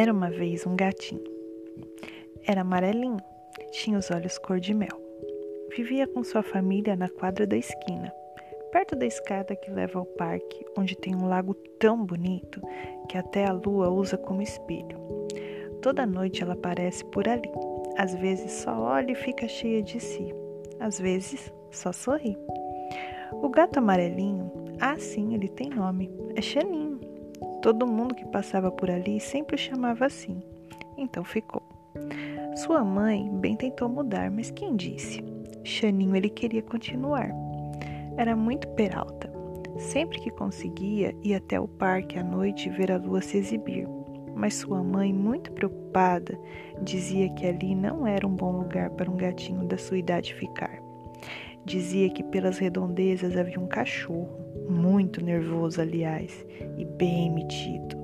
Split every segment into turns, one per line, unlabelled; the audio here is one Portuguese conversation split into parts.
Era uma vez um gatinho. Era amarelinho, tinha os olhos cor de mel. Vivia com sua família na quadra da esquina, perto da escada que leva ao parque, onde tem um lago tão bonito que até a lua usa como espelho. Toda noite ela aparece por ali. Às vezes só olha e fica cheia de si. Às vezes só sorri. O gato amarelinho, ah sim, ele tem nome, é Xaninho. Todo mundo que passava por ali sempre o chamava assim, então ficou. Sua mãe bem tentou mudar, mas quem disse? Xaninho ele queria continuar. Era muito peralta. Sempre que conseguia, ia até o parque à noite ver a lua se exibir. Mas sua mãe, muito preocupada, dizia que ali não era um bom lugar para um gatinho da sua idade ficar. Dizia que pelas redondezas havia um cachorro, muito nervoso, aliás, e bem metido,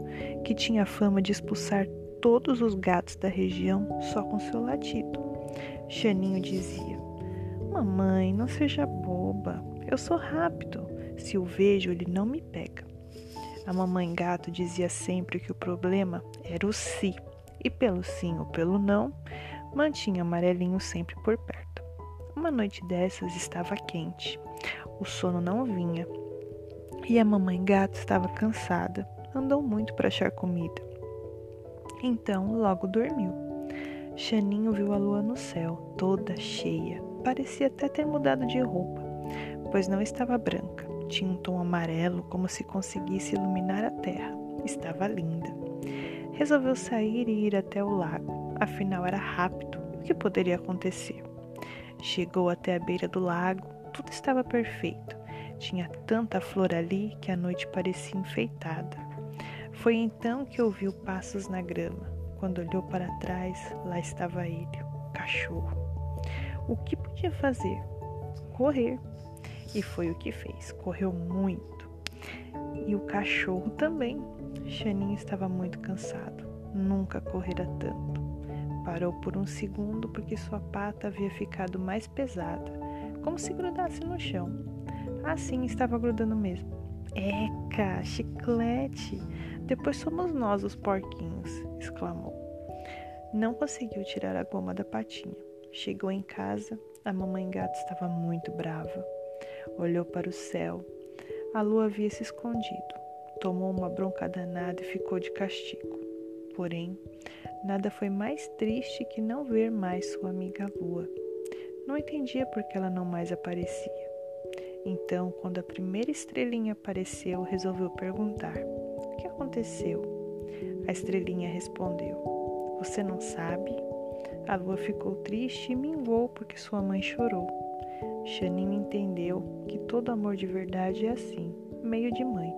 que tinha fama de expulsar todos os gatos da região só com seu latido. Xaninho dizia: Mamãe, não seja boba, eu sou rápido. Se o vejo, ele não me pega. A mamãe gato dizia sempre que o problema era o si, e pelo sim ou pelo não, mantinha amarelinho sempre por perto. Uma noite dessas estava quente. O sono não vinha e a mamãe gato estava cansada, andou muito para achar comida. Então logo dormiu. Xaninho viu a lua no céu, toda cheia. Parecia até ter mudado de roupa, pois não estava branca. Tinha um tom amarelo, como se conseguisse iluminar a terra. Estava linda. Resolveu sair e ir até o lago. Afinal, era rápido. O que poderia acontecer? Chegou até a beira do lago. Tudo estava perfeito. Tinha tanta flor ali que a noite parecia enfeitada. Foi então que ouviu passos na grama. Quando olhou para trás, lá estava ele, o cachorro. O que podia fazer? Correr. E foi o que fez. Correu muito. E o cachorro também. Xaninho estava muito cansado. Nunca correra tanto. Parou por um segundo porque sua pata havia ficado mais pesada, como se grudasse no chão. Assim estava grudando mesmo. Eca, chiclete! Depois somos nós os porquinhos, exclamou. Não conseguiu tirar a goma da patinha. Chegou em casa, a mamãe gato estava muito brava. Olhou para o céu. A lua havia se escondido. Tomou uma bronca danada e ficou de castigo. Porém, nada foi mais triste que não ver mais sua amiga lua. Não entendia por que ela não mais aparecia. Então, quando a primeira estrelinha apareceu, resolveu perguntar: O que aconteceu? A estrelinha respondeu: Você não sabe? A lua ficou triste e minguou porque sua mãe chorou. Xaninho entendeu que todo amor de verdade é assim, meio de mãe.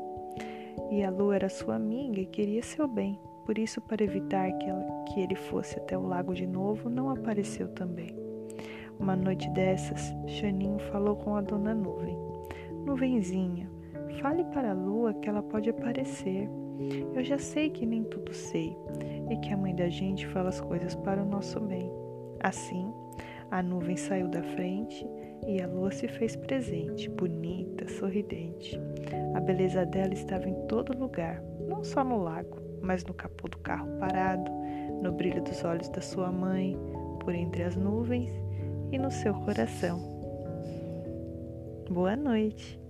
E a lua era sua amiga e queria seu bem, por isso, para evitar que, ela, que ele fosse até o lago de novo, não apareceu também. Uma noite dessas, Xaninho falou com a dona Nuvem. Nuvenzinha, fale para a lua que ela pode aparecer. Eu já sei que nem tudo sei e que a mãe da gente fala as coisas para o nosso bem. Assim, a nuvem saiu da frente e a lua se fez presente, bonita, sorridente. A beleza dela estava em todo lugar, não só no lago, mas no capô do carro parado, no brilho dos olhos da sua mãe, por entre as nuvens e no seu coração. Boa noite.